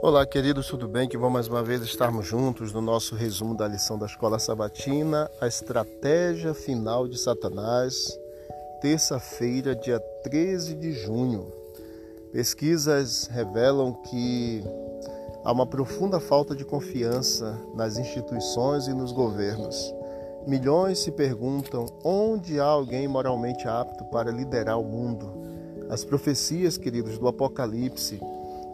Olá, queridos, tudo bem? Que bom mais uma vez estarmos juntos no nosso resumo da lição da Escola Sabatina, a estratégia final de Satanás, terça-feira, dia 13 de junho. Pesquisas revelam que há uma profunda falta de confiança nas instituições e nos governos. Milhões se perguntam onde há alguém moralmente apto para liderar o mundo. As profecias, queridos, do Apocalipse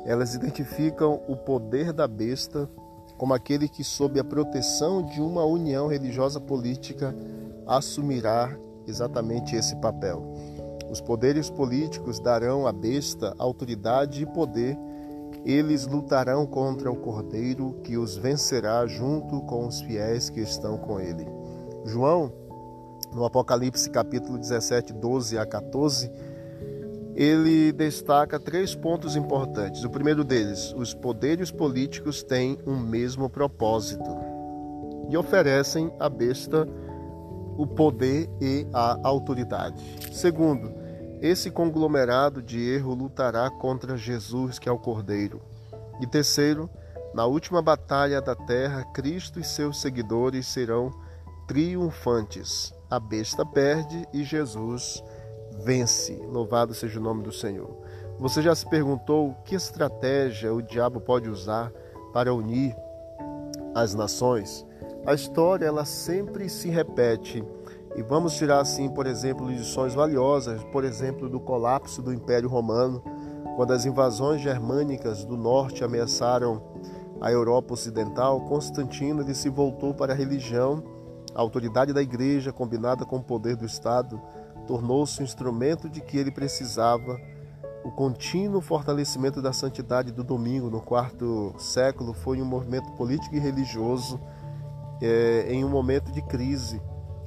elas identificam o poder da besta como aquele que, sob a proteção de uma união religiosa política, assumirá exatamente esse papel. Os poderes políticos darão à besta autoridade e poder. Eles lutarão contra o cordeiro que os vencerá junto com os fiéis que estão com ele. João, no Apocalipse capítulo 17, 12 a 14, ele destaca três pontos importantes. O primeiro deles, os poderes políticos têm um mesmo propósito e oferecem à besta o poder e a autoridade. Segundo, esse conglomerado de erro lutará contra Jesus, que é o Cordeiro. E terceiro, na última batalha da terra, Cristo e seus seguidores serão triunfantes. A besta perde e Jesus vence. Louvado seja o nome do Senhor. Você já se perguntou que estratégia o diabo pode usar para unir as nações? A história ela sempre se repete e vamos tirar assim, por exemplo, lições valiosas, por exemplo, do colapso do Império Romano, quando as invasões germânicas do norte ameaçaram a Europa Ocidental, Constantino ele se voltou para a religião, a autoridade da igreja combinada com o poder do Estado tornou-se um instrumento de que ele precisava. O contínuo fortalecimento da santidade do domingo no quarto século foi um movimento político e religioso é, em um momento de crise.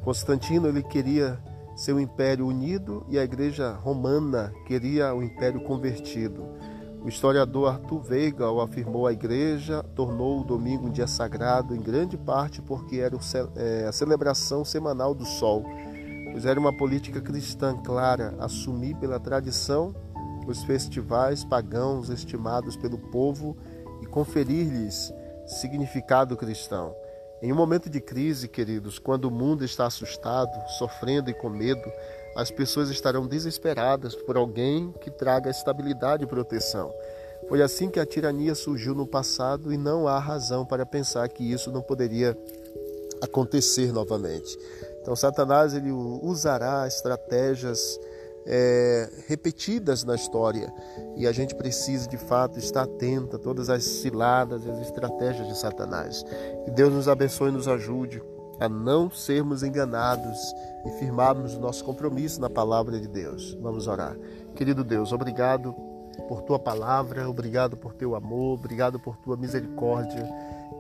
Constantino ele queria seu império unido e a igreja romana queria o império convertido. O historiador Arthur Weigel afirmou a igreja tornou o domingo um dia sagrado em grande parte porque era é, a celebração semanal do sol era uma política cristã clara assumir pela tradição os festivais pagãos estimados pelo povo e conferir-lhes significado cristão. Em um momento de crise, queridos, quando o mundo está assustado, sofrendo e com medo, as pessoas estarão desesperadas por alguém que traga estabilidade e proteção. Foi assim que a tirania surgiu no passado e não há razão para pensar que isso não poderia acontecer novamente. Então, Satanás ele usará estratégias é, repetidas na história e a gente precisa de fato estar atento a todas as ciladas e as estratégias de Satanás. Que Deus nos abençoe e nos ajude a não sermos enganados e firmarmos o nosso compromisso na palavra de Deus. Vamos orar. Querido Deus, obrigado por tua palavra, obrigado por teu amor, obrigado por tua misericórdia.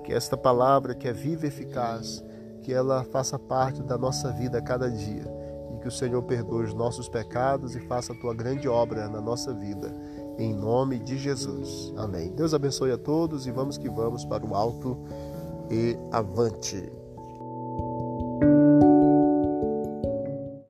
Que esta palavra que é viva e eficaz que ela faça parte da nossa vida a cada dia e que o Senhor perdoe os nossos pecados e faça a tua grande obra na nossa vida. Em nome de Jesus. Amém. Deus abençoe a todos e vamos que vamos para o alto e avante.